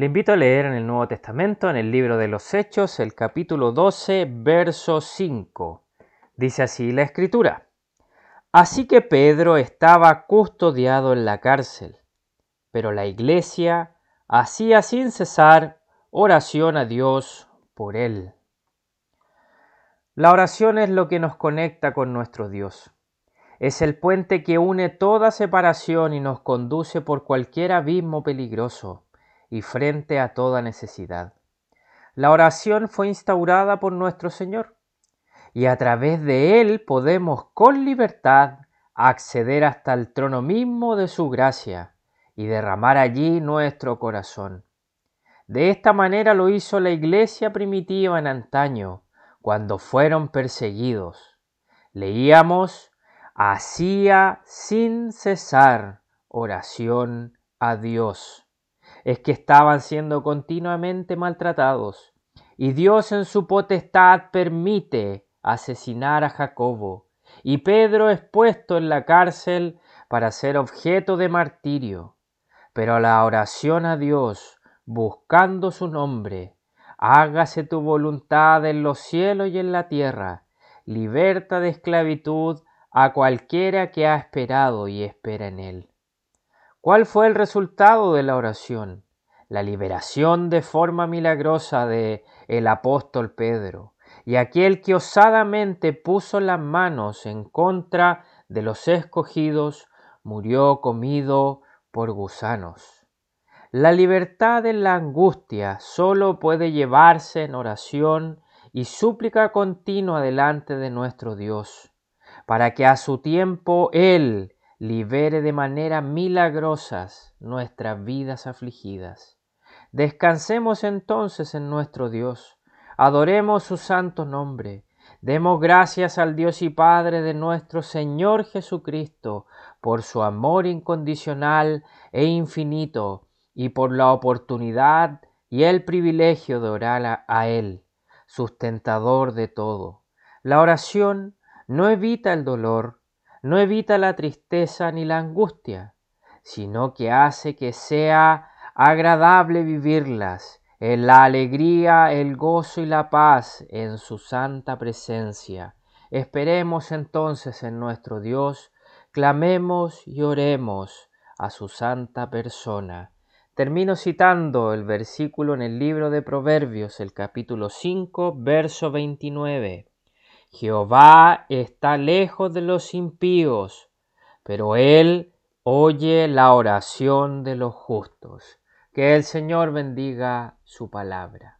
Le invito a leer en el Nuevo Testamento, en el libro de los Hechos, el capítulo 12, verso 5. Dice así la escritura. Así que Pedro estaba custodiado en la cárcel, pero la iglesia hacía sin cesar oración a Dios por él. La oración es lo que nos conecta con nuestro Dios. Es el puente que une toda separación y nos conduce por cualquier abismo peligroso y frente a toda necesidad. La oración fue instaurada por nuestro Señor y a través de él podemos con libertad acceder hasta el trono mismo de su gracia y derramar allí nuestro corazón. De esta manera lo hizo la iglesia primitiva en antaño, cuando fueron perseguidos. Leíamos, hacía sin cesar oración a Dios es que estaban siendo continuamente maltratados, y Dios en su potestad permite asesinar a Jacobo, y Pedro es puesto en la cárcel para ser objeto de martirio. Pero la oración a Dios, buscando su nombre, hágase tu voluntad en los cielos y en la tierra, liberta de esclavitud a cualquiera que ha esperado y espera en él. ¿Cuál fue el resultado de la oración? La liberación de forma milagrosa de el apóstol Pedro y aquel que osadamente puso las manos en contra de los escogidos murió comido por gusanos. La libertad en la angustia solo puede llevarse en oración y súplica continua delante de nuestro Dios, para que a su tiempo Él libere de manera milagrosas nuestras vidas afligidas. Descansemos entonces en nuestro Dios, adoremos su santo nombre, demos gracias al Dios y Padre de nuestro Señor Jesucristo por su amor incondicional e infinito y por la oportunidad y el privilegio de orar a Él, sustentador de todo. La oración no evita el dolor, no evita la tristeza ni la angustia, sino que hace que sea agradable vivirlas en la alegría, el gozo y la paz en su santa presencia. Esperemos entonces en nuestro Dios, clamemos y oremos a su santa persona. Termino citando el versículo en el libro de Proverbios, el capítulo 5, verso 29. Jehová está lejos de los impíos, pero Él oye la oración de los justos. Que el Señor bendiga su palabra.